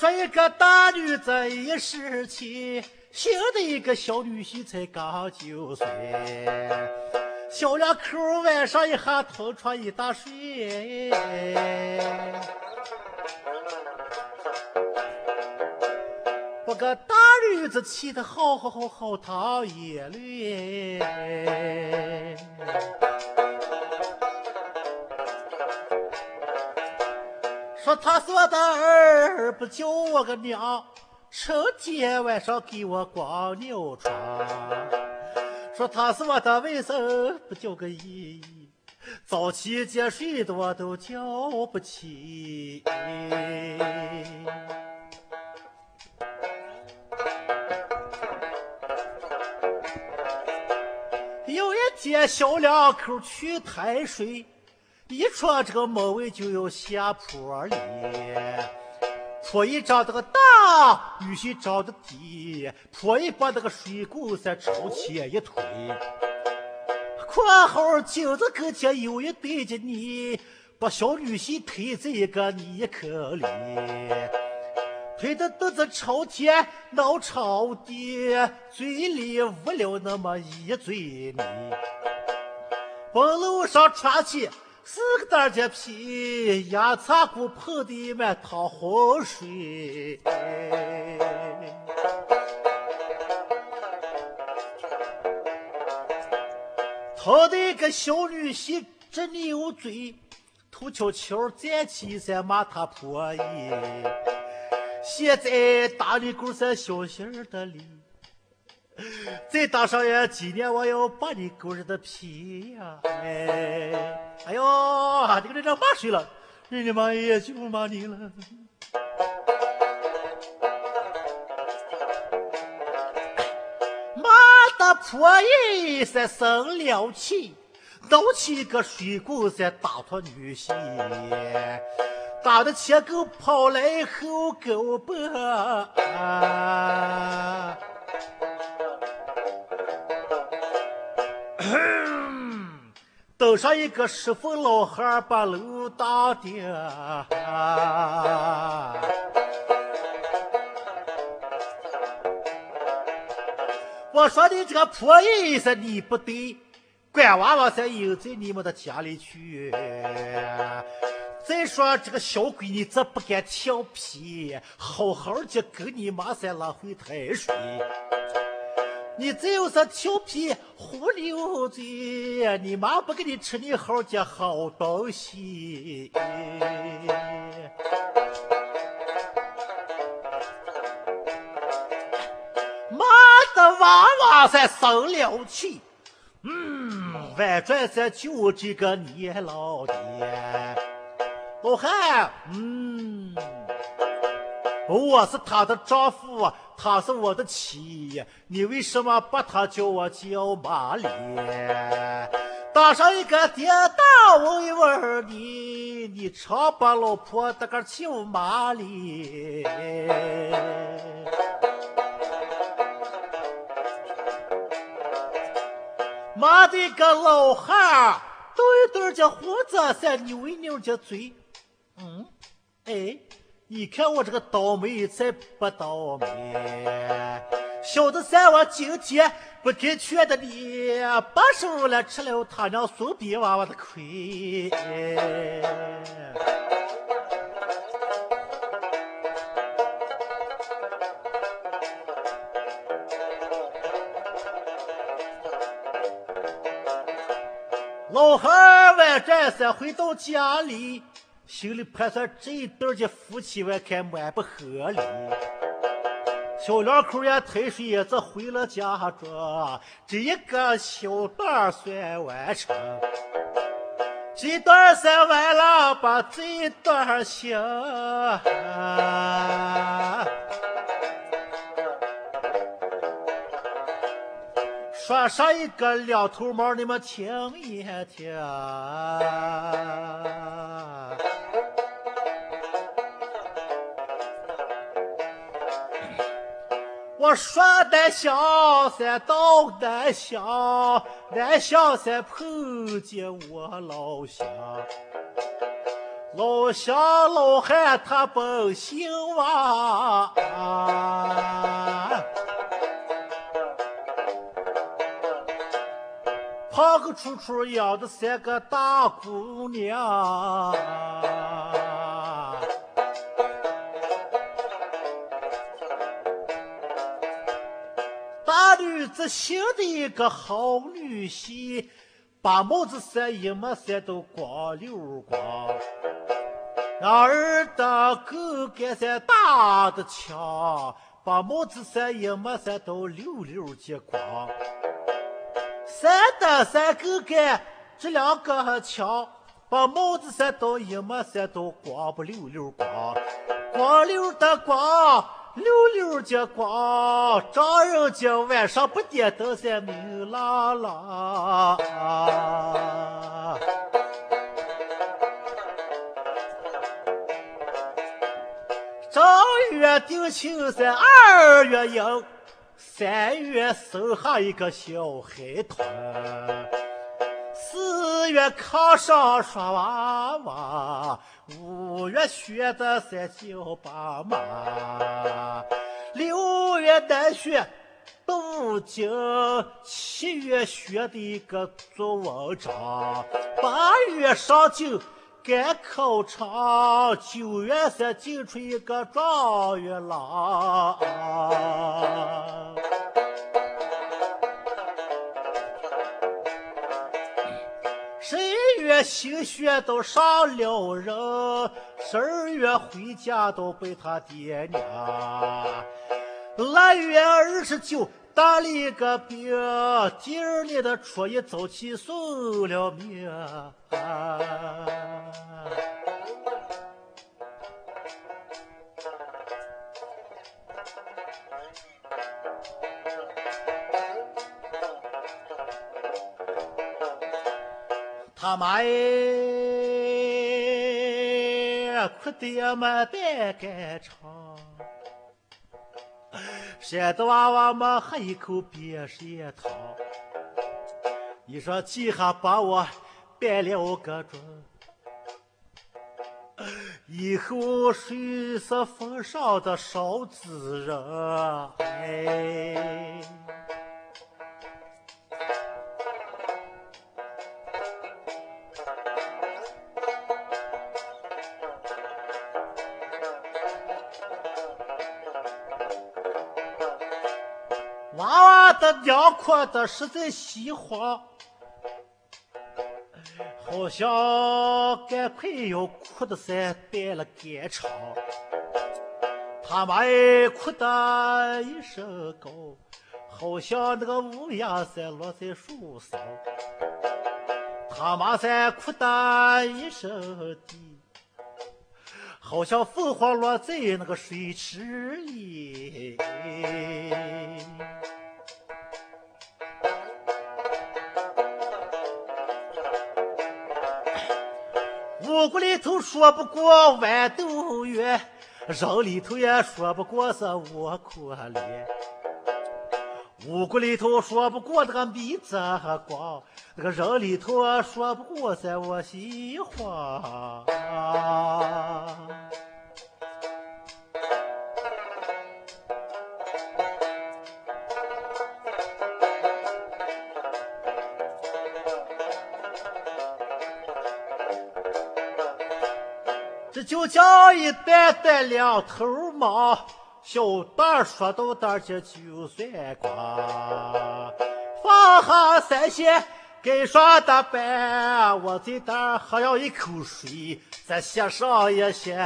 说一个大女子一十七，新的一个小女婿才刚九岁，小两口晚上一下同床一大睡。把个大女子气得好好好好淌眼泪。说他是我的儿，不叫我个娘，成天晚上给我光尿床。说他是我的外甥，不叫个姨，早起接水的我都叫不起。有一天，小两口去抬水。一说这个门卫就要下坡里，坡一长这个大，女婿长得低，坡一把那个水沟在朝前一推，括号镜子跟前有一对着你，把小女婿推在一个泥坑里，推的肚子朝天脑朝地，嘴里捂了那么一嘴泥，公路上传起。四个大姐皮，压擦骨碰的满淌洪水。他那个小女婿这牛嘴，头悄悄站起身骂他婆姨。现在大女狗是小心的哩。再打上呀，今年我要把你狗日的皮呀！哎，哎呦，这个人骂谁了？人家妈也就骂你了。骂的婆姨才生了气，闹起个水狗才打脱女婿，打的前狗跑来后狗奔。登上一个石缝老汉把楼打的。我说你这个破意思你不对，管娃娃才应在你们的家里去。再说这个小闺女这不敢调皮，好好的跟你妈才拉回台水。你只有是调皮胡溜嘴，你妈不给你吃你好的好东西。妈的娃娃才生了气，嗯，反转咱就这个你老爹老汉，嗯，我是他的丈夫。她是我的妻呀，你为什么把她叫我叫马丽？打上一个电打，问一问你，你常把老婆那个叫马丽？妈的个老汉，抖一抖这胡子，再扭一扭这嘴，嗯，哎。你看我这个倒霉才不倒霉，小的三我今天不听劝的你，把手了吃了他娘送别娃娃的亏。老汉儿晚战三回到家里。心里盘算这一对的夫妻，我看蛮不合理。小两口也抬水也子回了家中，这一个小段算完成。这段算完了，把这段行。说上一个两头毛，你们听一听。我说南乡山到南乡，南乡山碰见我老乡。老乡老汉他本姓王，旁个处处养的三个大姑娘。这新的一个好女婿，把帽子扇一没扇都光溜光。儿的狗干在打的枪，把帽子扇一没扇都溜溜结光。三的三狗干这两个枪，把帽子扇到一没扇到光不溜溜光，光溜的光，溜溜的光，丈人家晚上不点灯才明朗朗。正月定亲在二月迎，三月生下一个小孩团，四月炕上刷娃娃，五月学的三叫爸妈，六月南学读经，七月学的一个做文章，八月上京。赶考场，九月三进出一个状元郎。心血都上了人，十二月回家都被他爹娘。腊月二十九打了一个兵，第二年的初一早起送了命。他妈哎，哭的也没胆敢唱，山的娃娃们喝一口别山汤。你说几下把我办了个准，以后谁是封上的少子人？哎。娃娃的娘哭的实在稀慌，好像赶快要哭的在断了肝肠。他妈哎哭的一声高，好像那个乌鸦在落在树上。他妈在哭的一声低，好像凤凰落在那个水池里。五谷里头说不过豌豆圆，人里头也说不过是我可怜。五谷里头说不过那个米子光，那个人里头说不过是我喜欢。这就叫一担担两头毛，小蛋说到蛋这就算光。放下三线该上的班，我在这喝了一口水，再歇上一些。